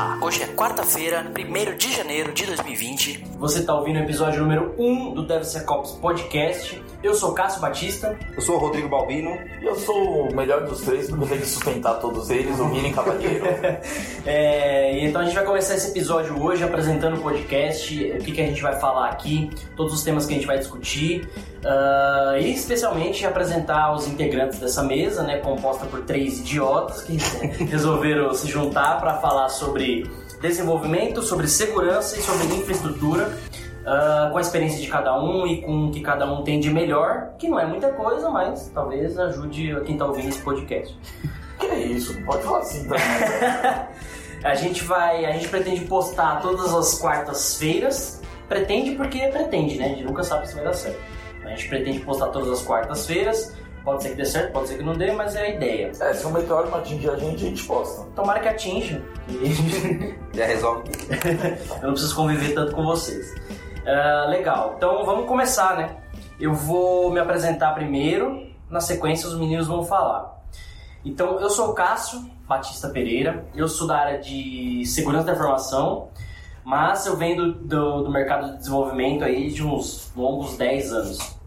Olá, hoje é quarta-feira, 1 de janeiro de 2020. Você está ouvindo o episódio número 1 do DevSecOps Podcast. Eu sou Cássio Batista. Eu sou o Rodrigo Balbino. E eu sou o melhor dos três, porque eu tenho que sustentar todos eles, o Mini Cavaleiro. é, então a gente vai começar esse episódio hoje apresentando o podcast, o que, que a gente vai falar aqui, todos os temas que a gente vai discutir. Uh, e especialmente apresentar os integrantes dessa mesa, né, composta por três idiotas que resolveram se juntar para falar sobre desenvolvimento, sobre segurança e sobre infraestrutura, uh, com a experiência de cada um e com o que cada um tem de melhor, que não é muita coisa, mas talvez ajude quem está ouvindo esse podcast. Que é isso? Não pode falar assim também. a gente vai, a gente pretende postar todas as quartas-feiras. Pretende porque pretende, né? A gente nunca sabe se vai dar certo. A gente pretende postar todas as quartas-feiras. Pode ser que dê certo, pode ser que não dê, mas é a ideia. É, se o meteoro não atingir a gente, a gente posta. Tomara que atinja. Já resolve. Eu não preciso conviver tanto com vocês. Uh, legal, então vamos começar, né? Eu vou me apresentar primeiro, na sequência os meninos vão falar. Então, eu sou o Cássio Batista Pereira, eu sou da área de segurança da informação, mas eu venho do, do, do mercado de desenvolvimento aí de uns longos 10 anos.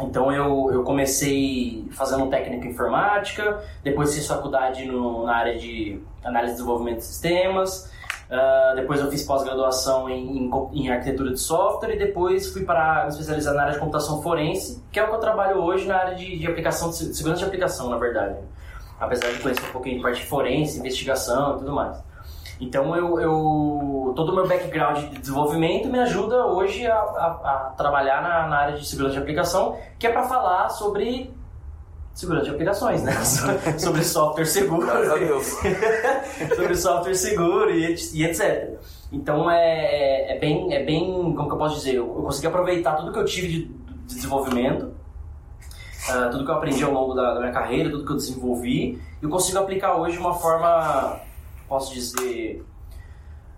Então eu, eu comecei fazendo técnica em informática, depois fiz faculdade no, na área de análise e desenvolvimento de sistemas, uh, depois eu fiz pós-graduação em, em, em, arquitetura de software e depois fui para me especializar na área de computação forense, que é o que eu trabalho hoje na área de, de aplicação, de segurança de aplicação, na verdade. Apesar de conhecer um pouquinho de parte forense, investigação e tudo mais. Então eu, eu todo o meu background de desenvolvimento me ajuda hoje a, a, a trabalhar na, na, área de segurança de aplicação, que é para falar sobre segurança de aplicações, né? sobre software seguro. sobre software seguro e, e, etc. Então é, é, bem, é bem, como que eu posso dizer, eu, eu consegui aproveitar tudo que eu tive de, de desenvolvimento, uh, tudo que eu aprendi ao longo da, da minha carreira, tudo que eu desenvolvi, eu consigo aplicar hoje de uma forma posso dizer,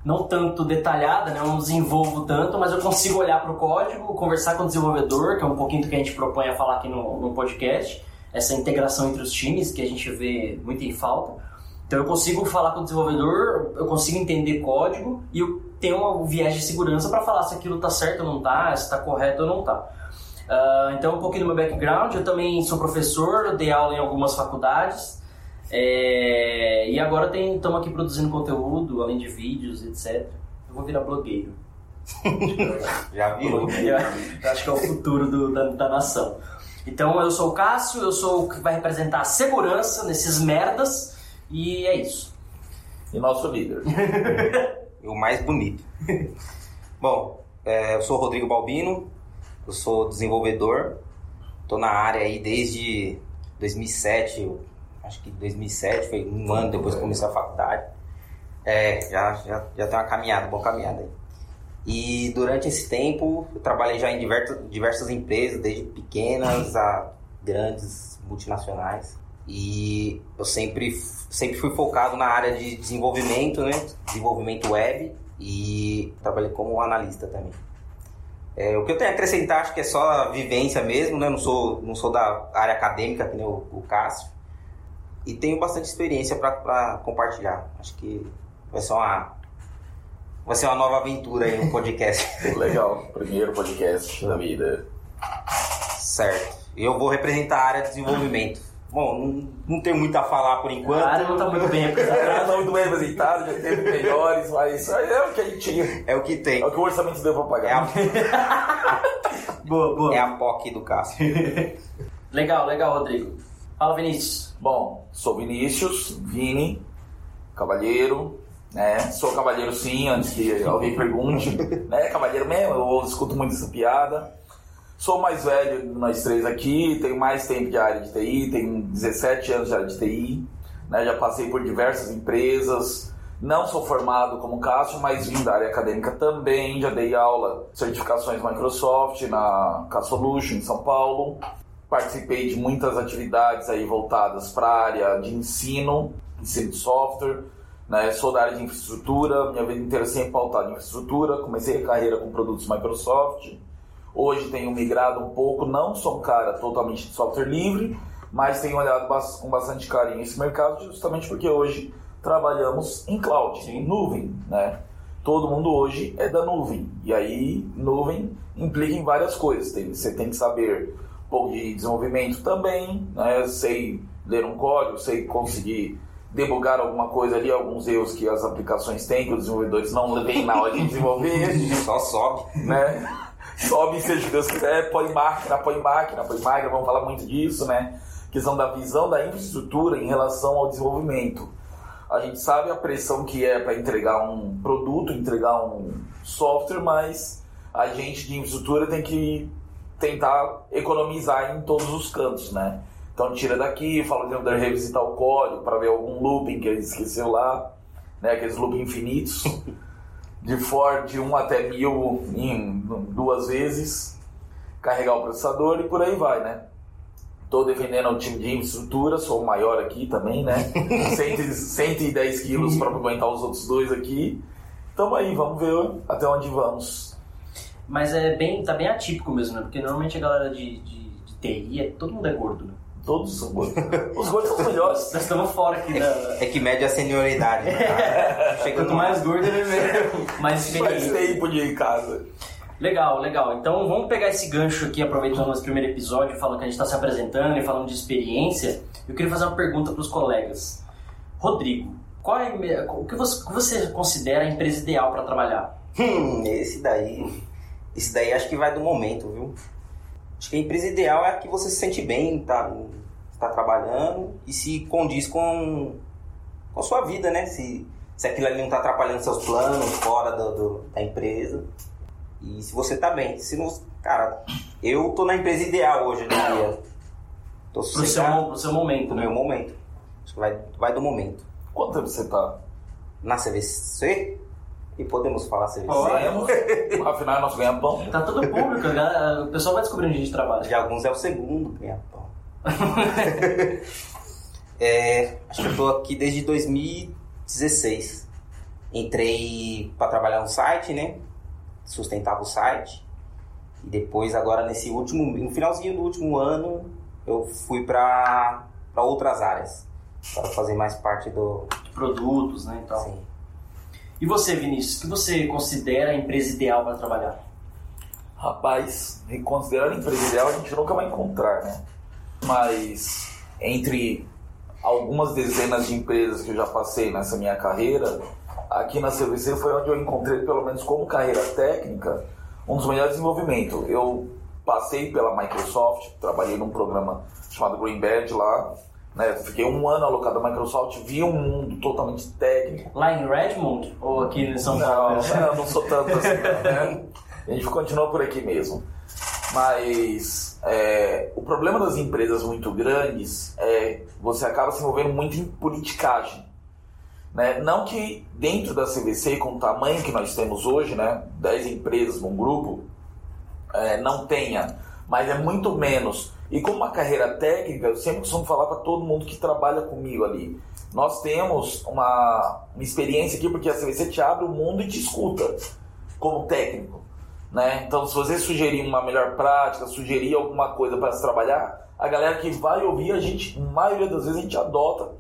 não tanto detalhada, né? eu não desenvolvo tanto, mas eu consigo olhar para o código, conversar com o desenvolvedor, que é um pouquinho do que a gente propõe a falar aqui no, no podcast, essa integração entre os times que a gente vê muito em falta. Então eu consigo falar com o desenvolvedor, eu consigo entender código e eu tenho um viés de segurança para falar se aquilo está certo ou não está, se está correto ou não está. Uh, então um pouquinho do meu background, eu também sou professor, dei aula em algumas faculdades, é, e agora estamos aqui produzindo conteúdo, além de vídeos, etc. Eu vou virar blogueiro. Já viu? Acho que é o futuro do, da, da nação. Então eu sou o Cássio, eu sou o que vai representar a segurança nesses merdas e é isso. E nosso líder. o mais bonito. Bom, é, eu sou o Rodrigo Balbino, eu sou desenvolvedor, estou na área aí desde 2007, acho que 2007, foi um ano depois que comecei a faculdade. É, já, já, já tem uma caminhada, boa caminhada aí. E durante esse tempo, eu trabalhei já em diversas, diversas empresas, desde pequenas a grandes multinacionais. E eu sempre, sempre fui focado na área de desenvolvimento, né? Desenvolvimento web e trabalhei como analista também. É, o que eu tenho a acrescentar acho que é só a vivência mesmo, né? Não sou, não sou da área acadêmica, que nem o, o Cássio e tenho bastante experiência para compartilhar. Acho que vai ser uma vai ser uma nova aventura aí no podcast. Legal, primeiro podcast da vida. Certo. Eu vou representar a área de desenvolvimento. Bom, não, não tenho muito a falar por enquanto. A área não está muito bem apresentada. não está muito bem apresentada, já teve melhores, mas é o que a gente tinha. É o que tem. É o que o orçamento deu para pagar. É a... boa, boa. É a POC do Cássio. legal, legal, Rodrigo. Fala, Vinícius. Bom, sou Vinícius, Vini, cavalheiro, né? Sou cavalheiro sim, antes que alguém pergunte, né? Cavalheiro mesmo, eu escuto muito essa piada. Sou mais velho de nós três aqui, tenho mais tempo de área de TI, tenho 17 anos de área de TI, né? Já passei por diversas empresas, não sou formado como Cássio, mas vim da área acadêmica também, já dei aula, certificações Microsoft na K-Solution em São Paulo. Participei de muitas atividades aí voltadas para a área de ensino, ensino de software, né? Sou da área de infraestrutura, minha vida inteira sempre pautada em infraestrutura. Comecei a carreira com produtos Microsoft. Hoje tenho migrado um pouco, não sou um cara totalmente de software livre, mas tenho olhado com bastante carinho esse mercado, justamente porque hoje trabalhamos em cloud, em nuvem, né? Todo mundo hoje é da nuvem. E aí, nuvem implica em várias coisas. Tem, você tem que saber pouco de desenvolvimento também, né? Sei ler um código, sei conseguir debugar alguma coisa ali, alguns erros que as aplicações têm, que os desenvolvedores não veem na hora de desenvolver. Só sobe. Né? Sobe, seja Deus quiser, põe máquina, põe máquina, põe máquina, vamos falar muito disso, né? Questão da visão da infraestrutura em relação ao desenvolvimento. A gente sabe a pressão que é para entregar um produto, entregar um software, mas a gente de infraestrutura tem que tentar economizar em todos os cantos, né? Então tira daqui, fala de revisitar o código para ver algum looping que ele esqueceu lá, né? Aqueles looping infinitos. de for de 1 até 1000 em duas vezes, carregar o processador e por aí vai, né? Estou defendendo o time de infraestrutura, sou o maior aqui também, né? 110 quilos para aguentar os outros dois aqui. Tamo aí, vamos ver até onde vamos. Mas é bem, tá bem atípico mesmo, né? Porque normalmente a galera de, de, de TI, é, todo mundo é gordo, né? Todos são gordos. Os gordos são os melhores. Nós estamos fora aqui da. É que mede a senioridade. Né? Quanto mais gordo ele é mais Faz tempo de ir em casa. Legal, legal. Então vamos pegar esse gancho aqui, aproveitando nosso primeiro episódio, falando que a gente está se apresentando e falando de experiência. Eu queria fazer uma pergunta para os colegas. Rodrigo, qual é, o que você, que você considera a empresa ideal para trabalhar? Hum, esse daí. Esse daí acho que vai do momento, viu? Acho que a empresa ideal é a que você se sente bem, tá, tá trabalhando e se condiz com, com a sua vida, né? Se, se aquilo ali não está atrapalhando seus planos fora do, do, da empresa. E se você tá bem. Se não, cara, eu tô na empresa ideal hoje, né? Tô pro, seu, pro seu momento, pro né? meu momento. Acho que vai, vai do momento. Quanto tempo você tá? Na CVC? E podemos falar CVC? Podemos. Afinal, é nosso ganha-pão. Tá tudo público, o pessoal vai descobrir onde a gente trabalha. De alguns é o segundo ganha-pão. é, acho que eu tô aqui desde 2016. Entrei para trabalhar no site, né? Sustentava o site. E depois, agora nesse último, no finalzinho do último ano, eu fui para outras áreas. Para fazer mais parte do... De produtos, né? Então. Sim. E você, Vinícius, o que você considera a empresa ideal para trabalhar? Rapaz, considerar a empresa ideal a gente nunca vai encontrar, né? Mas entre algumas dezenas de empresas que eu já passei nessa minha carreira, aqui na CVC foi onde eu encontrei, pelo menos como carreira técnica, um dos melhores desenvolvimentos. Eu passei pela Microsoft, trabalhei num programa chamado Green Badge lá, né? Fiquei um ano alocado à Microsoft, vi um mundo totalmente técnico. Lá em Redmond ou aqui em São Paulo? Não, não, sou tanto assim, né? A gente continua por aqui mesmo. Mas é, o problema das empresas muito grandes é você acaba se envolvendo muito em politicagem. Né? Não que dentro da CVC, com o tamanho que nós temos hoje, né, 10 empresas num grupo, é, não tenha, mas é muito menos e como uma carreira técnica, eu sempre costumo falar para todo mundo que trabalha comigo ali. Nós temos uma, uma experiência aqui, porque a CVC te abre o mundo e te escuta como técnico. Né? Então, se você sugerir uma melhor prática, sugerir alguma coisa para se trabalhar, a galera que vai ouvir, a gente, na maioria das vezes, a gente adota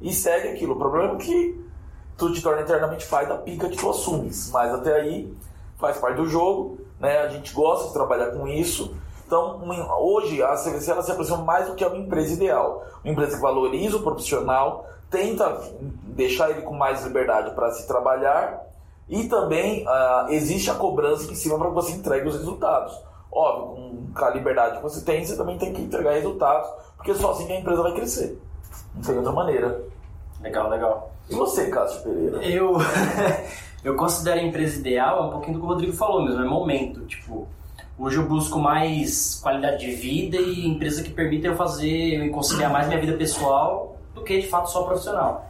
e segue aquilo. O problema é que tu te torna eternamente pai da pica que tu assumes. Mas até aí faz parte do jogo, né? A gente gosta de trabalhar com isso. Então, hoje a CVC ela se aproxima mais do que é uma empresa ideal. Uma empresa que valoriza o profissional, tenta deixar ele com mais liberdade para se trabalhar e também uh, existe a cobrança em cima para que você entregue os resultados. Óbvio, com a liberdade que você tem, você também tem que entregar resultados, porque só assim a empresa vai crescer. Não tem outra maneira. Legal, legal. E você, Cássio Pereira? Eu, eu considero a empresa ideal, é um pouquinho do que o Rodrigo falou mesmo, é momento. Tipo, hoje eu busco mais qualidade de vida e empresa que permita eu fazer, eu conciliar mais minha vida pessoal do que de fato só profissional.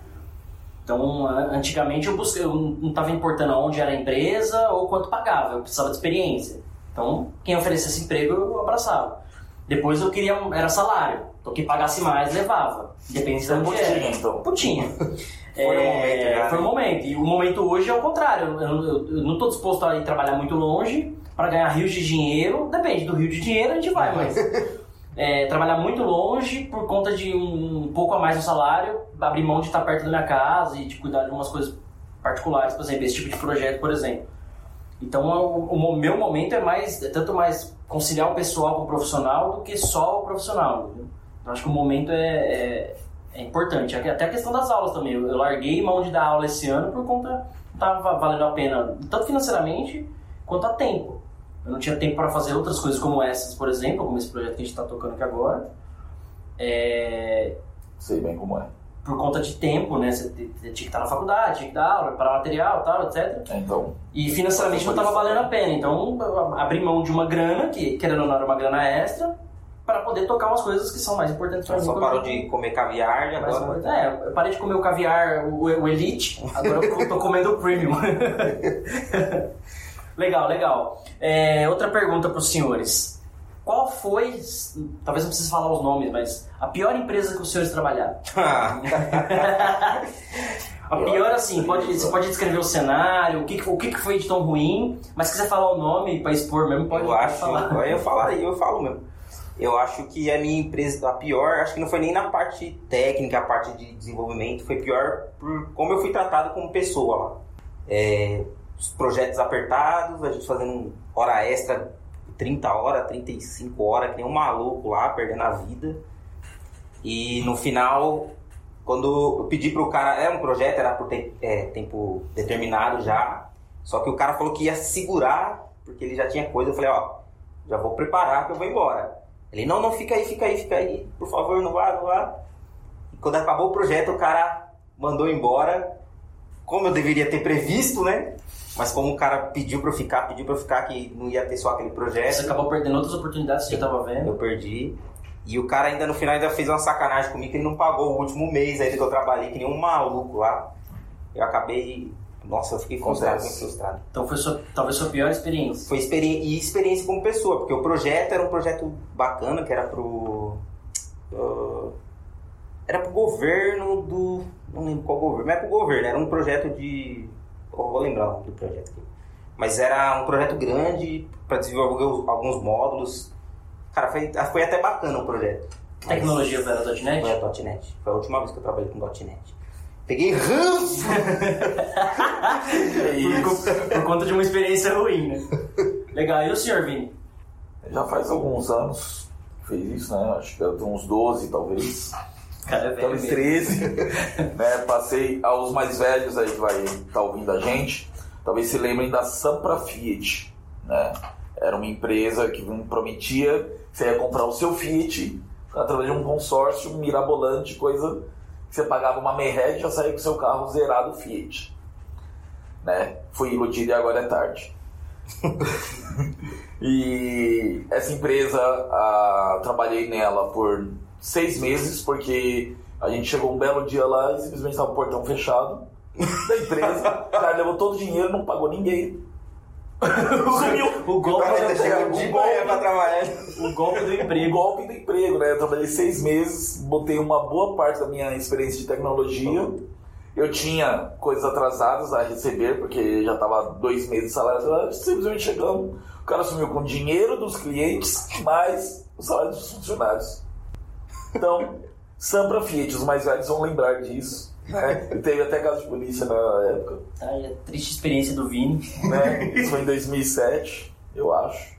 Então, antigamente eu busquei, eu não estava importando onde era a empresa ou quanto pagava, eu precisava de experiência. Então, quem oferecesse emprego eu abraçava. Depois eu queria, era salário. Então, quem pagasse mais levava. Independente de onde Putinha, era. então. Putinha. Foi o momento já, Foi o né? momento. E o momento hoje é o contrário. Eu, eu- eu não estou disposto a ir trabalhar muito longe para ganhar rios de dinheiro. Depende do rio de dinheiro, a gente vai, mas. é, trabalhar muito longe por conta de um, pouco a mais no salário, abrir mão de estar perto da minha casa e de cuidar de umas coisas particulares, por exemplo, esse tipo de projeto, por exemplo. Então, o, o meu momento é mais, é tanto mais conciliar o pessoal com o profissional do que só o profissional. Então, acho que o momento é, é, é importante. Até a questão das aulas também. Eu, eu larguei mão de dar aula esse ano por conta não estava valendo a pena, tanto financeiramente quanto a tempo. Eu não tinha tempo para fazer outras coisas como essas, por exemplo, como esse projeto que a gente está tocando aqui agora. É, Sei bem como é. por conta de tempo, né? Você tinha que estar na faculdade, tinha que dar aula, preparar material, tal, etc. Então, E financeiramente não estava valendo a pena. Então, eu abri mão de uma grana, que querendo ou não era uma grana extra, para poder tocar umas coisas que são mais importantes para mim. Só parou de comer caviar e mais agora. importante. É, eu parei de comer o caviar, o, o Elite, agora eu tô comendo o Premium. legal, legal. É, outra pergunta para os senhores. Qual foi, talvez não precise falar os nomes, mas a pior empresa que os senhores trabalharam? A pior, assim, pode, você pode descrever o cenário, o que, o que, foi de tão ruim, mas se quiser falar o nome para expor mesmo, pode, eu acho, falar. eu falaria, eu falo mesmo. Eu acho que a minha empresa, a pior, acho que não foi nem na parte técnica, a parte de desenvolvimento, foi pior por como eu fui tratado como pessoa lá. É, os projetos apertados, a gente fazendo hora extra, 30 horas, 35 horas, que nem um maluco lá, perdendo a vida. E no final, quando eu pedi pro cara, é um projeto, era por te- é, tempo determinado já, só que o cara falou que ia segurar, porque ele já tinha coisa, eu falei, ó, já vou preparar que eu vou embora. Ele, não, não, fica aí, fica aí, fica aí, por favor, não vá, não vá. E quando acabou o projeto, o cara mandou embora, como eu deveria ter previsto, né? Mas como o cara pediu pra eu ficar, pediu pra eu ficar, que não ia ter só aquele projeto. Você acabou perdendo outras oportunidades que você já estava vendo. Eu perdi. E o cara ainda no final ainda fez uma sacanagem comigo que ele não pagou o último mês ainda que eu trabalhei, que nem um maluco lá. Eu acabei. Nossa, eu fiquei frustrado, muito frustrado. Então foi sua, talvez sua pior experiência. Foi experi e experiência como pessoa, porque o projeto era um projeto bacana, que era pro. ah, era pro governo do. Não lembro qual governo, mas é pro governo, era um projeto de. Eu vou lembrar o nome do projeto aqui. Mas era um projeto grande para desenvolver alguns módulos. Cara, foi, foi até bacana o projeto. Mas- Tecnologia era .NET? Foi a .NET. Foi a última vez que eu trabalhei com .NET. Peguei ranço! é isso. Por, por conta de uma experiência ruim, né? Legal. E o senhor, Vini? Já faz alguns anos que fez isso, né? Acho que deve ter uns 12, talvez. Cara, mesmo. 13. né? Passei aos mais velhos aí que vai estar ouvindo a gente. Talvez se lembrem da Sampra Fiat, né? Era uma empresa que prometia que você ia comprar o seu Fiat através de um consórcio mirabolante, coisa que você pagava uma merreca e já saía com o seu carro zerado Fiat. Né? Fui iludido e agora é tarde. e essa empresa, ah, trabalhei nela por seis meses, porque a gente chegou um belo dia lá e simplesmente estava o portão fechado da empresa. O cara levou todo o dinheiro, não pagou ninguém. Sumiu. O golpe, Cara, do, chegou de pra trabalhar. o golpe do emprego. golpe do emprego, né? Eu trabalhei seis meses, botei uma boa parte da minha experiência de tecnologia. Eu tinha coisas atrasadas a receber, porque já estava dois meses de salário atrasado. Simplesmente chegamos, o cara sumiu com o dinheiro dos clientes, mais o salário dos funcionários. Então, Sampra Fiat, os mais velhos vão lembrar disso. Né? Teve até caso de polícia na época. Ai, a triste experiência do Vini. Né? Isso foi em 2007, eu acho.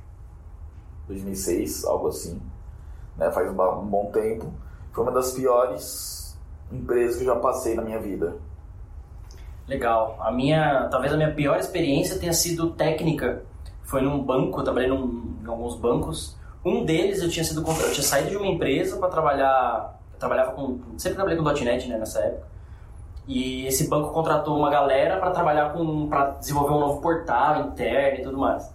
2006, algo assim. Né? Faz um, um bom tempo. Foi uma das piores empresas que eu já passei na minha vida. Legal. A minha, talvez a minha pior experiência tenha sido técnica. Foi num banco, eu trabalhei num, em alguns bancos. Um deles eu tinha sido eu tinha saído de uma empresa para trabalhar, eu trabalhava com, sempre trabalhei com .NET né, nessa época. E esse banco contratou uma galera para trabalhar com, para desenvolver um novo portal interno e tudo mais.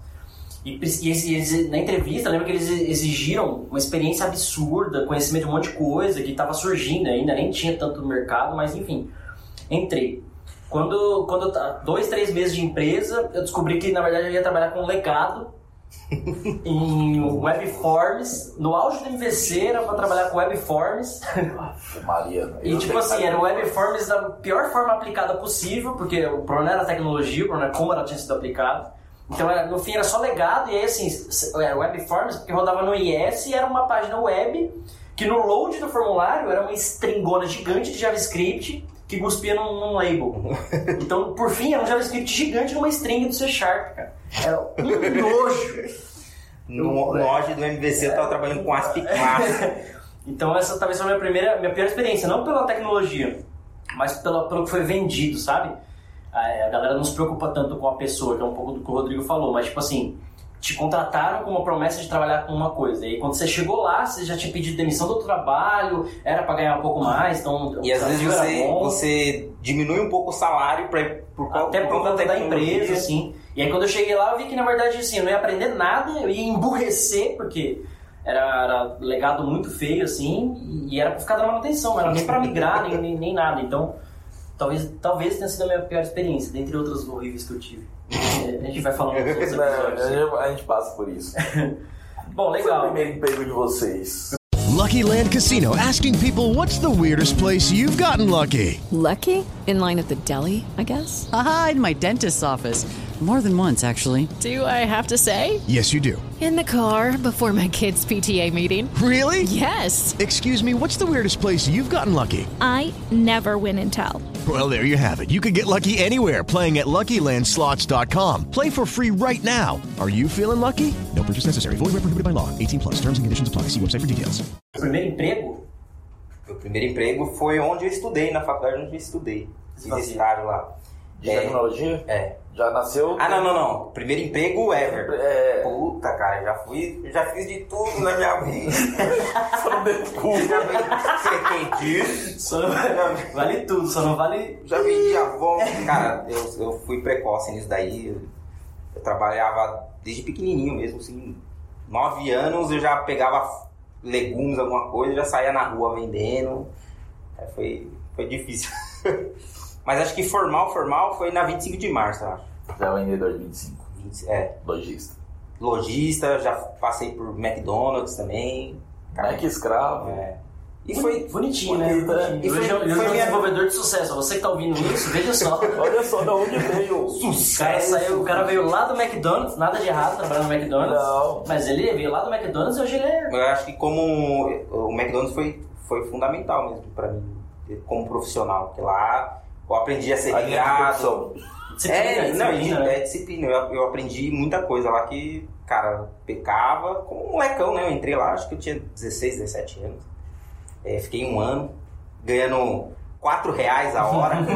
E, e eles, na entrevista, lembra que eles exigiram uma experiência absurda, conhecimento de um monte de coisa que estava surgindo ainda, nem tinha tanto no mercado, mas enfim, entrei. Quando, quando dois, três meses de empresa, eu descobri que na verdade eu ia trabalhar com legado em Webforms. No auge do MVC era para trabalhar com Webforms. Maria. e tipo assim, era o Webforms da pior forma aplicada possível, porque o problema era a tecnologia, o problema era como ela tinha sido aplicada. Então, era, no fim, era só legado, e aí, assim, era Webforms, porque rodava no IS e era uma página web que no load do formulário era uma stringona gigante de JavaScript que cuspia num, num label. Então, por fim, era um JavaScript gigante numa string do C Sharp, cara. Era um nojo. No, no auge do MVC eu tava trabalhando com ASP Class. então, essa talvez foi a minha primeira, minha pior experiência, não pela tecnologia, mas pela, pelo que foi vendido, sabe? A, a galera não se preocupa tanto com a pessoa, que é um pouco do que o Rodrigo falou, mas tipo assim, te contrataram com uma promessa de trabalhar com uma coisa. E quando você chegou lá, você já tinha pedido demissão do trabalho, era para ganhar um pouco mais, então E às vezes você, você diminui um pouco o salário para por, até por, conta da empresa, assim. E aí quando eu cheguei lá, eu vi que na verdade assim, eu não ia aprender nada, eu ia emburrecer, porque era, era legado muito feio, assim, e era pra ficar dando manutenção, não era nem pra migrar, nem, nem, nem nada. Então, talvez, talvez tenha sido a minha pior experiência, dentre outras horríveis que eu tive. A gente vai falando nos outros episódios. a gente passa por isso. Bom, legal. Foi o primeiro emprego de vocês? Lucky Land Casino asking people what's the weirdest place you've gotten lucky? Lucky? In line at the deli, I guess? Aha, in my dentist's office. More than once, actually. Do I have to say? Yes, you do. In the car before my kids' PTA meeting. Really? Yes. Excuse me, what's the weirdest place you've gotten lucky? I never win and tell. Well, there you have it. You can get lucky anywhere playing at LuckyLandSlots.com. Play for free right now. Are you feeling lucky? No purchase necessary. Void where prohibited by law. 18 plus. Terms and conditions apply. See website for details. Primeiro emprego? Meu primeiro emprego foi onde eu estudei, na faculdade onde eu estudei. Fiz estágio lá. De é, tecnologia? É. Já nasceu? Ah, não, não, não. Primeiro emprego ever. É... Puta, cara, já fui, já fiz de tudo na minha vida. só não deu cu. Já vendi Só não vale tudo, só não vale... Já vendi avó. Cara, eu, eu fui precoce nisso daí. Eu, eu trabalhava desde pequenininho mesmo, assim. Nove anos eu já pegava legumes, alguma coisa, já saía na rua vendendo. Foi, foi difícil. Mas acho que formal, formal foi na 25 de março, eu acho. Já vendedor de 25. 20, é. Logista. Logista, já passei por McDonald's também. Mac escravo. É. E foi bonitinho, né? E foi, hoje, hoje foi um desenvolvedor de sucesso. Você que tá ouvindo isso, veja só. Olha só de onde veio. O cara, saiu, o cara veio lá do McDonald's, nada de errado trabalhando no McDonald's. Não. Mas ele veio lá do McDonald's e hoje ele é. Eu acho que como o McDonald's foi, foi fundamental mesmo pra mim, como profissional. Porque lá eu aprendi a ser A ligado. Disciplina, É, não, disciplina, é, né? é disciplina. Eu, eu aprendi muita coisa lá que, cara, pecava como um molecão, né? Eu entrei lá, acho que eu tinha 16, 17 anos. É, fiquei um ano ganhando 4 reais a hora.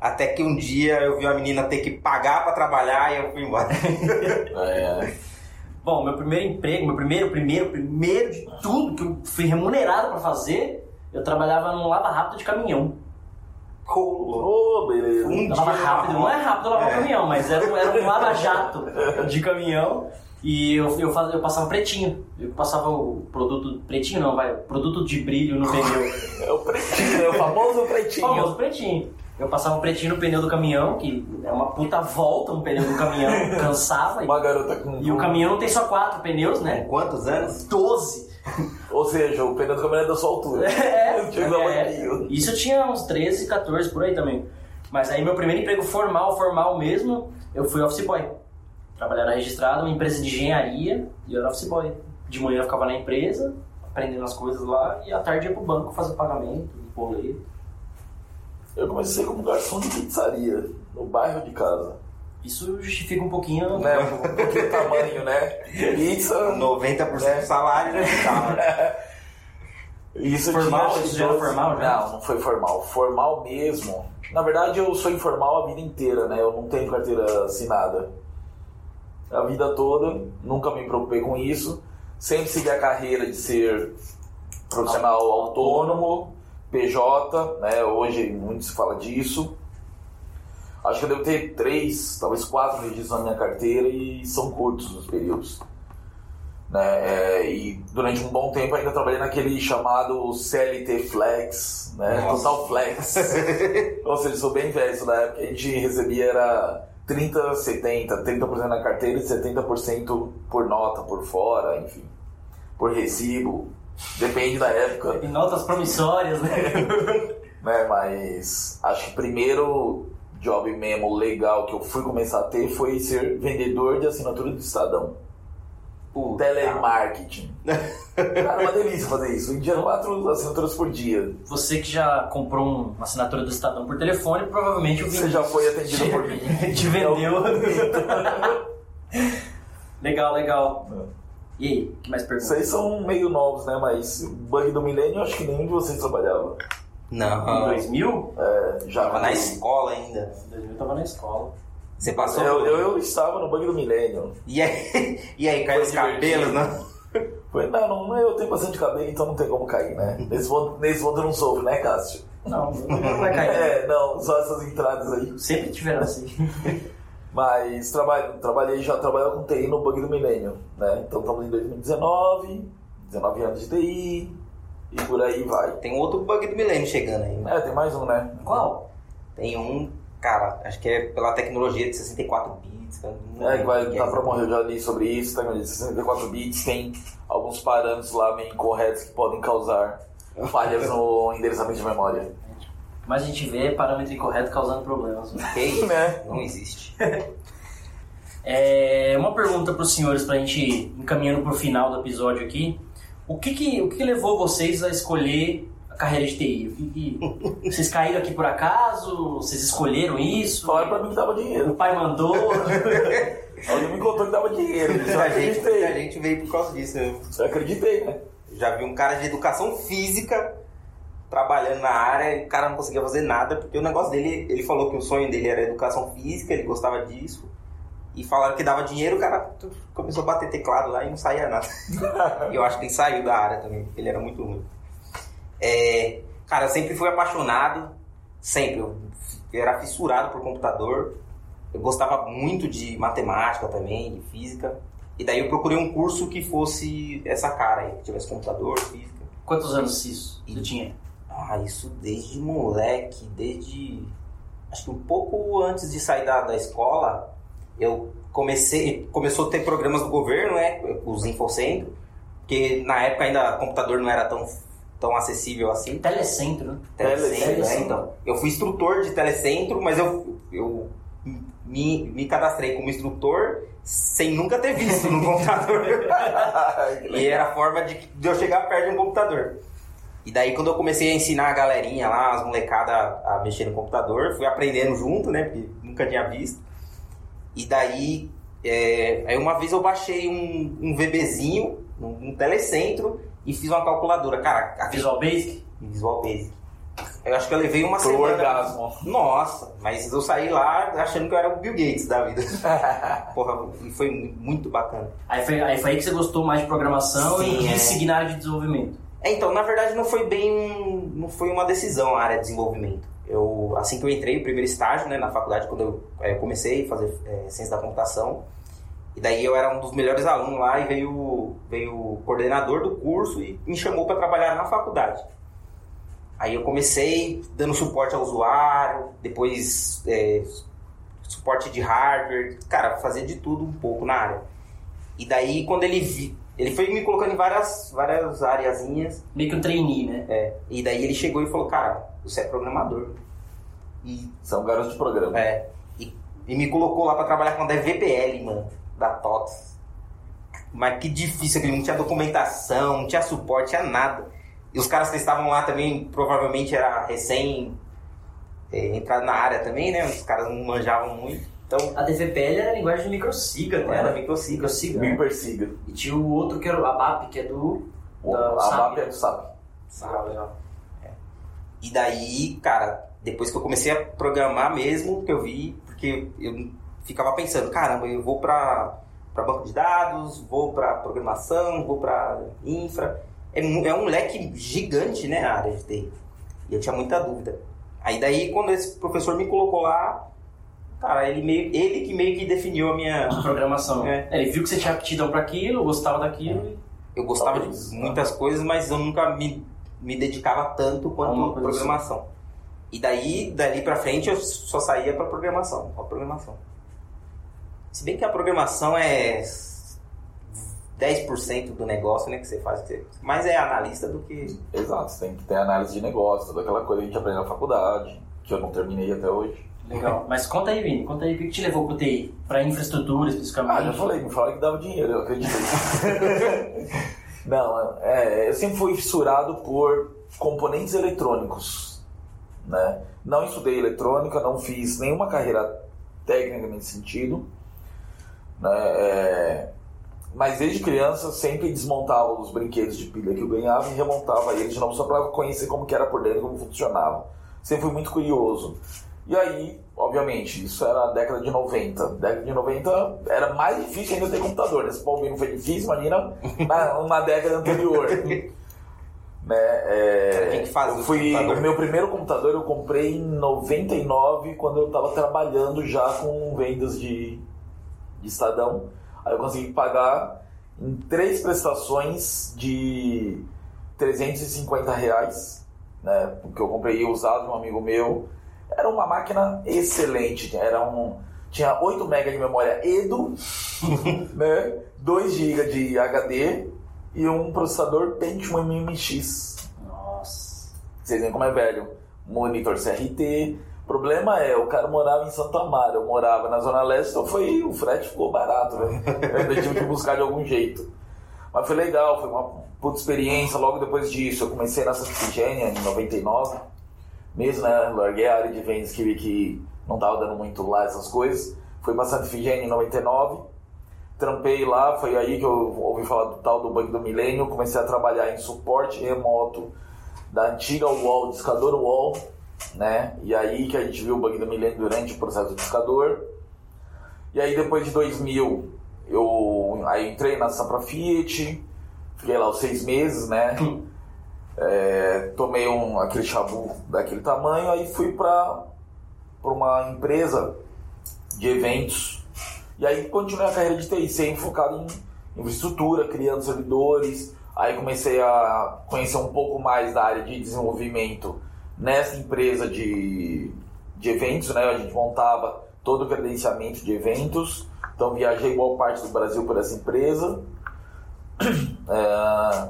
Até que um dia eu vi uma menina ter que pagar pra trabalhar e eu fui embora. É. Bom, meu primeiro emprego, meu primeiro, primeiro, primeiro de tudo que eu fui remunerado pra fazer, eu trabalhava num lava rápido de caminhão. Ô, beleza. Um Lava rápido, não é rápido lavar É. caminhão, mas era, um- era um lava-jato de caminhão. E eu, eu, fazia, eu passava pretinho. Eu passava o produto. Pretinho não, vai. Produto de brilho no pneu. É o pretinho, é o famoso pretinho. famoso pretinho. Eu passava o pretinho no pneu do caminhão, que é uma puta volta um pneu do caminhão, cansava. Uma garota com. E o caminhão não tem só quatro pneus, né? Quantos anos? Doze. Ou seja, o pneu do caminhão é da sua altura. É, é. tamanho. Isso eu tinha uns 13, 14 por aí também. Mas aí meu primeiro emprego formal, formal mesmo, eu fui office boy. Trabalhava registrado numa empresa de engenharia e eu era office boy. De manhã eu ficava na empresa, aprendendo as coisas lá, e à tarde ia pro banco fazer pagamento, boleto. Eu comecei como garçom de pizzaria, no bairro de casa. Isso justifica um pouquinho. Né? Um pouquinho tamanho, né? Pizza. 90% É. do salário já ficava. Isso Formal? Isso já era 12 formal, já? Não, não foi formal. Formal mesmo. Na verdade, eu sou informal a vida inteira, né? Eu não tenho carteira assinada. A vida toda, nunca me preocupei com isso. Sempre segui a carreira de ser profissional autônomo. PJ, né? Hoje muito se fala disso. Acho que eu devo ter três, talvez quatro registros na minha carteira e são curtos os períodos. Né? É, e durante um bom tempo ainda trabalhei naquele chamado CLT Flex, né? Nossa. Total Flex. Ou seja, sou bem velho, isso na época a gente recebia era 30, 70, 30% na carteira e 70% por nota, por fora, enfim, por recibo. Depende da época E notas promissórias, né? né? Mas acho que primeiro job mesmo legal que eu fui começar a ter foi ser vendedor de assinatura do Estadão. Puta. Telemarketing. Cara, uma delícia fazer isso. Vendia quatro assinaturas por dia. Você que já comprou um- uma assinatura do Estadão por telefone, provavelmente o Você já foi atendido por mim. te vendeu. legal, legal. E aí, que mais perguntas? Vocês são meio novos, né? Mas o bug do milênio, acho que nenhum de vocês trabalhava. Em Não. 2000? É, já Tava na escola ainda. Em 2000 eu tava na escola. Você passou. Eu, eu, eu estava no bug do milênio. E aí, e aí caiu os cabelos, né? Foi, não, não, não, eu tenho bastante cabelo, então não tem como cair, né? Nesse ponto, nesse ponto eu não sofro, né, Cássio? Não, não vai cair. É, não, só essas entradas aí. Sempre tiveram assim. Mas trabalho, trabalhei, já trabalhava com TI no bug do milênio, né? Então estamos em 2019, 19 anos de TI e por aí vai. Tem um outro bug do milênio chegando aí. né? É, tem mais um, né? Qual? Tem um, cara, acho que é pela tecnologia de 64 bits. É, vai é. pra morrer, eu já li sobre isso, tá? 64 bits tem alguns parâmetros lá meio incorretos que podem causar falhas no endereçamento de memória. Mas a gente vê parâmetro incorreto causando problemas. Que isso? Né? Não existe. É, uma pergunta para os senhores, para a gente ir encaminhando para o final do episódio aqui. O que, que, o que que levou vocês a escolher a carreira de TI? O que que- vocês caíram aqui por acaso? Vocês escolheram isso? Falaram pra mim que dava O dinheiro. pai mandou? Alguém me contou que dava dinheiro. Eu a, gente, a gente veio por causa disso. Eu Eu acreditei, né? já vi um cara de educação física trabalhando na área e o cara não conseguia fazer nada porque o negócio dele, ele falou que o sonho dele era educação física, ele gostava disso. E falaram que dava dinheiro, o cara começou a bater teclado lá e não saía nada. E eu acho que ele saiu da área também, ele era muito ruim. É, cara, eu sempre fui apaixonado, sempre. Eu era fissurado por computador. Eu gostava muito de matemática também, de física. E daí eu procurei um curso que fosse essa cara aí, que tivesse computador, física. Quantos anos isso você tinha? Ah, isso desde moleque, desde. Acho que um pouco antes de sair da, da escola, eu comecei. Começou a ter programas do governo, né? Os Infocentro, porque na época ainda computador não era tão, tão acessível assim. Telecentro, né? Telecentro, Telecentro. né? Então, eu fui instrutor de telecentro, mas eu, eu me, me cadastrei como instrutor sem nunca ter visto no computador. e era a forma de, de eu chegar perto de um computador. E daí quando eu comecei a ensinar a galerinha lá, as molecadas a mexer no computador, fui aprendendo junto, né? Porque nunca tinha visto. E daí, é, aí uma vez eu baixei um, um VBzinho, um, um telecentro, e fiz uma calculadora. Cara, a Visual Basic? Visual Basic. Eu acho que eu levei uma Pro semana. orgasmo. Nossa, mas eu saí lá achando que eu era o Bill Gates da vida. Porra, e foi muito bacana. Aí foi, aí foi aí que você gostou mais de programação Sim, e é. seguir na área de desenvolvimento. É, então, na verdade não foi bem um- não foi uma decisão a área de desenvolvimento. Eu, assim que eu entrei, o primeiro estágio, né, na faculdade, quando eu eh, comecei a fazer eh, ciência da computação, e daí eu era um dos melhores alunos lá e veio, veio o coordenador do curso e me chamou para trabalhar na faculdade. Aí eu comecei dando suporte ao usuário, depois eh, suporte de hardware, cara, fazer de tudo um pouco na área. E daí quando ele vi, ele foi me colocando em várias, várias areazinhas, Meio que um trainee, né? é, e daí ele chegou e falou, cara, você é programador. E, São garotos de programa. é, e, e me colocou lá pra trabalhar com a DVPL, mano, da TOTS. Mas que difícil, aquele não tinha documentação, não tinha suporte, tinha nada. E os caras que estavam lá também, provavelmente era recém é, entrado na área também, né? Os caras não manjavam muito. Então, A DVPL era a linguagem de microsiga, né? era microsiga. Microsiga. Né? persiga. E tinha o outro que era o ABAP, que é do... O- da a SAP. MAP é do SAP. Legal, legal. E daí, cara, depois que eu comecei a programar mesmo, que eu vi, porque eu ficava pensando, caramba, eu vou pra, pra banco de dados, vou pra programação, vou pra infra. É, é um leque gigante, né, a área de TI. E eu tinha muita dúvida. Aí daí, quando esse professor me colocou lá, cara, ele, meio, ele que meio que definiu a minha... Programação. É. Ele viu que você tinha aptidão para aquilo, gostava daquilo. Eu gostava Talvez, de muitas coisas, mas eu nunca me, me dedicava tanto quanto coisa programação. E daí, dali pra frente, eu só saía pra programação. Só programação. Se bem que a programação é 10% do negócio né, que você faz. Mas é analista do que... Exato, você tem que ter análise de negócio, toda aquela coisa que a gente aprende na faculdade, que eu não terminei até hoje. Legal. Mas conta aí, Vini, conta aí o que que te levou pro TI? Pra infraestrutura especificamente? Ah, já falei, me falaram que dava dinheiro, eu acreditei. Não, é, eu sempre fui fissurado por componentes eletrônicos, né? Não estudei eletrônica, não fiz nenhuma carreira técnica nesse sentido, né? É, mas desde criança sempre desmontava os brinquedos de pilha que eu ganhava e remontava eles de novo só para conhecer como que era por dentro, como funcionava. Sempre fui muito curioso. E aí, obviamente, isso era a década de 90. Década de 90 era mais difícil ainda ter computador. Nesse momento não foi difícil, imagina na, na década anterior. Né? é, Quem que faz eu o fui, o meu primeiro computador eu comprei em 99, quando eu estava trabalhando já com vendas de, de Estadão. Aí eu consegui pagar em três prestações de 350 reais, né? Porque eu comprei usado de um amigo meu. Era uma máquina excelente, era um tinha 8 MB de memória Edo, né? 2 GB de HD e um processador Pentium MMX. Nossa. Vocês veem como é velho. Monitor CRT. O problema é, o cara morava em Santo Amaro, eu morava na Zona Leste, então foi, o frete ficou barato, né? Eu ainda tive que buscar de algum jeito. Mas foi legal, foi uma puta experiência. Logo depois disso, eu comecei na Santa Ifigênia, em 99. Mesmo, né? Larguei a área de vendas que vi que não tava dando muito lá essas coisas. Fui pra Santa Ifigênia em 99. Trampei lá, foi aí que eu ouvi falar do tal do bug do milênio. Comecei a trabalhar em suporte remoto da antiga UOL, discador UOL, né? E aí que a gente viu o bug do milênio durante o processo do discador. E aí depois de 2000, eu aí entrei na Sampra Fiat, fiquei lá os seis meses, né? É, tomei um, aquele chabu daquele tamanho, aí fui para uma empresa de eventos. E aí continuei a carreira de TI, sempre focado em infraestrutura, criando servidores. Aí comecei a conhecer um pouco mais da área de desenvolvimento nessa empresa de, de eventos, né? A gente montava todo o credenciamento de eventos. Então viajei boa parte do Brasil por essa empresa. É,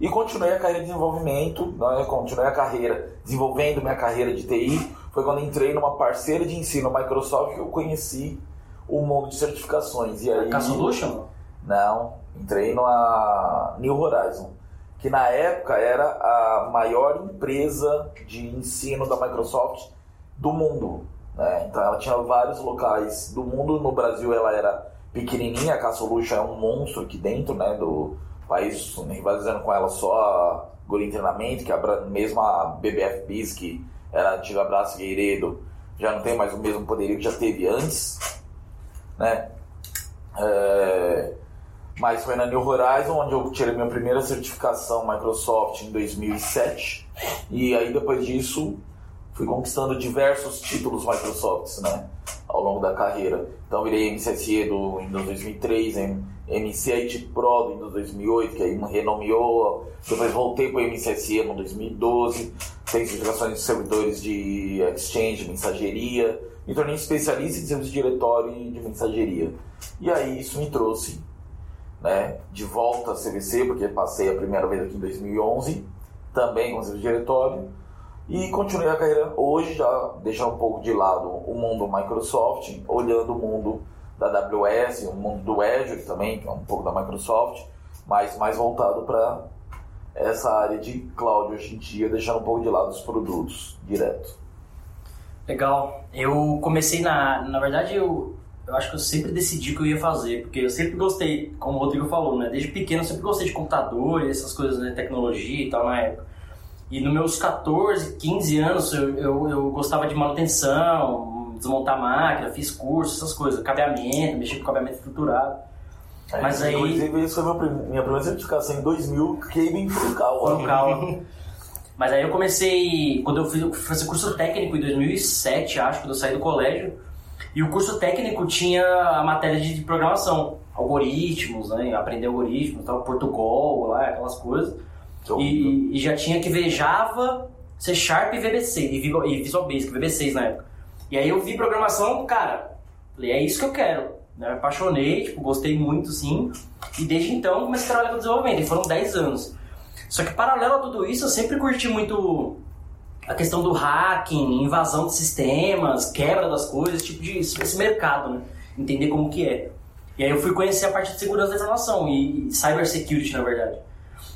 e continuei a carreira de desenvolvimento, né? continuei a carreira, desenvolvendo minha carreira de TI. Foi quando entrei numa parceira de ensino, Microsoft, que eu conheci o mundo de certificações. E aí, K-Solution? não, entrei na New Horizon, que na época era a maior empresa de ensino da Microsoft do mundo. Né? Então ela tinha vários locais do mundo. No Brasil ela era pequenininha, a K-Solution é um monstro aqui dentro né, do país, rivalizando com ela só a Gorin Treinamento, que é a, mesmo a BBF Biz, que era a antiga Braço Gueiredo, já não tem mais o mesmo poderio que já teve antes. Né? É, mas foi na New Horizon onde eu tirei minha primeira certificação Microsoft em 2007 e aí depois disso fui conquistando diversos títulos Microsoft, né, ao longo da carreira. Então virei MCSE do Windows 2003, MC8 Pro do Windows 2008, que aí renomeou, depois voltei para o MCSE no 2012, fiz certificações de servidores de Exchange, mensageria, me tornei especialista em serviço de diretório e de mensageria. E aí isso me trouxe né, de volta a CVC, porque passei a primeira vez aqui em 2011, também com serviço de diretório, e continuei a carreira hoje, já deixando um pouco de lado o mundo Microsoft, olhando o mundo da AWS, o mundo do Azure também, que é um pouco da Microsoft, mas mais voltado para essa área de cloud hoje em dia, deixando um pouco de lado os produtos direto. Legal. Eu comecei na. Na verdade, eu, eu acho que eu sempre decidi o que eu ia fazer, porque eu sempre gostei, como o Rodrigo falou, né? Desde pequeno eu sempre gostei de computador e essas coisas, né? Tecnologia e tal na época. E nos meus 14, 15 anos eu, eu, eu gostava de manutenção, desmontar máquina, fiz curso, essas coisas, cabeamento, mexer com cabeamento estruturado. É, Mas aí- Inclusive, isso foi minha primeira certificação em 2000, Cabin Furukawa. Furukawa. Mas aí eu comecei, quando eu fiz, eu fiz curso técnico em 2007, acho, quando eu saí do colégio, e o curso técnico tinha a matéria de programação, algoritmos, né? Aprender algoritmos, tal, Portugal, lá, aquelas coisas. E, e já tinha que ver Java, C Sharp e VB6, e Visual, Basic, VB6 na época. E aí eu vi programação, cara, falei, é isso que eu quero. né? Me apaixonei, tipo, gostei muito, sim. E desde então comecei a trabalhar com desenvolvimento, e foram 10 anos. Só que paralelo a tudo isso, eu sempre curti muito a questão do hacking, invasão de sistemas, quebra das coisas, tipo de esse mercado, né? Entender como que é. E aí eu fui conhecer a parte de segurança da informação e cybersecurity, na verdade.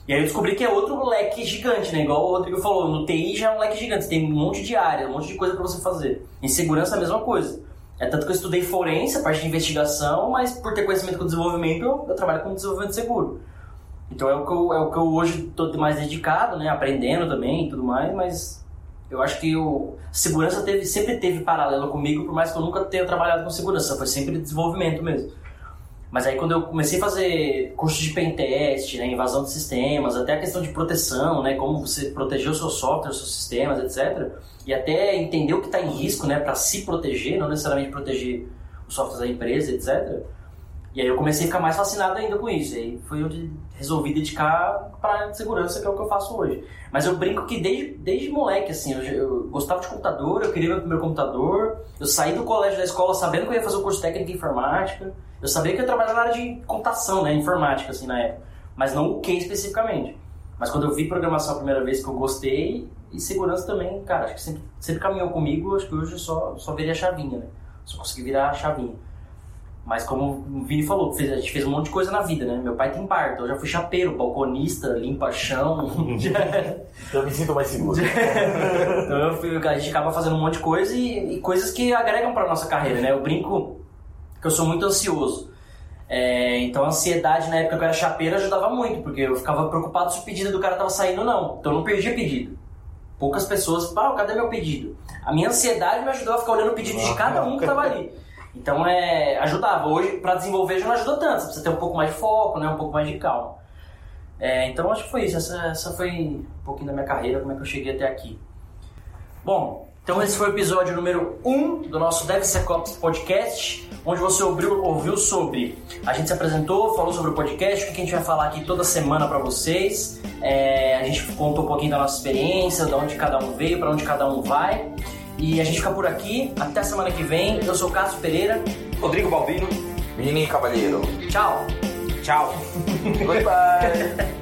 E aí eu descobri que é outro leque gigante, né? Igual o Rodrigo falou, no TI já é um leque gigante, tem um monte de área, um monte de coisa para você fazer. Em segurança a mesma coisa. É tanto que eu estudei forense, a parte de investigação, mas por ter conhecimento com desenvolvimento, eu trabalho com desenvolvimento seguro. Então é o que eu, é o que eu hoje estou mais dedicado, né? Aprendendo também e tudo mais, mas eu acho que o segurança teve, sempre teve paralelo comigo, por mais que eu nunca tenha trabalhado com segurança, foi sempre desenvolvimento mesmo. Mas aí quando eu comecei a fazer curso de pentest, né, invasão de sistemas, até a questão de proteção, né, como você proteger o seu software, os seus sistemas, etc. E até entender o que está em risco, né, para se proteger, não necessariamente proteger os softwares da empresa, etc. E aí eu comecei a ficar mais fascinado ainda com isso. E aí foi onde resolvi dedicar para segurança, que é o que eu faço hoje. Mas eu brinco que desde, desde moleque, assim, eu, eu gostava de computador, eu queria meu primeiro computador. Eu saí do colégio da escola sabendo que eu ia fazer o curso técnico em informática. Eu sabia que eu ia trabalhar na área de computação, né, informática, assim, na época. Mas não o que especificamente. Mas quando eu vi programação a primeira vez que eu gostei, e segurança também, cara, acho que sempre, sempre caminhou comigo, acho que hoje eu só, só virei a chavinha, né? Só consegui virar a chavinha. Mas como o Vini falou, fez- a gente fez um monte de coisa na vida, né? Meu pai tem parto, eu já fui chapeiro, balconista, limpa chão. Eu me sinto mais seguro. então eu fui- a gente acaba fazendo um monte de coisa e, e coisas que agregam para nossa carreira, né? Eu brinco que eu sou muito ansioso. É, então a ansiedade na época que eu era chapeiro ajudava muito, porque eu ficava preocupado se o pedido do cara tava saindo ou não. Então eu não perdia pedido. Poucas pessoas, ah, cadê meu pedido? A minha ansiedade me ajudou a ficar olhando o pedido de cada um que tava ali. Então é, ajudava. Hoje, para desenvolver, já não ajuda tanto. Você precisa ter um pouco mais de foco, né? um pouco mais de calma. É, então acho que foi isso. Essa, essa foi um pouquinho da minha carreira, como é que eu cheguei até aqui. Bom, então esse foi o episódio número 1 um do nosso DevSecOps Podcast, onde você ouviu, ouviu sobre. A gente se apresentou, falou sobre o podcast, o que a gente vai falar aqui toda semana para vocês. É, a gente contou um pouquinho da nossa experiência, de onde cada um veio, para onde cada um vai. E a gente fica por aqui. Até semana que vem. Eu sou o Cássio Pereira. Rodrigo Balbino, Vini Cavalheiro. Tchau! tchau. Goodbye.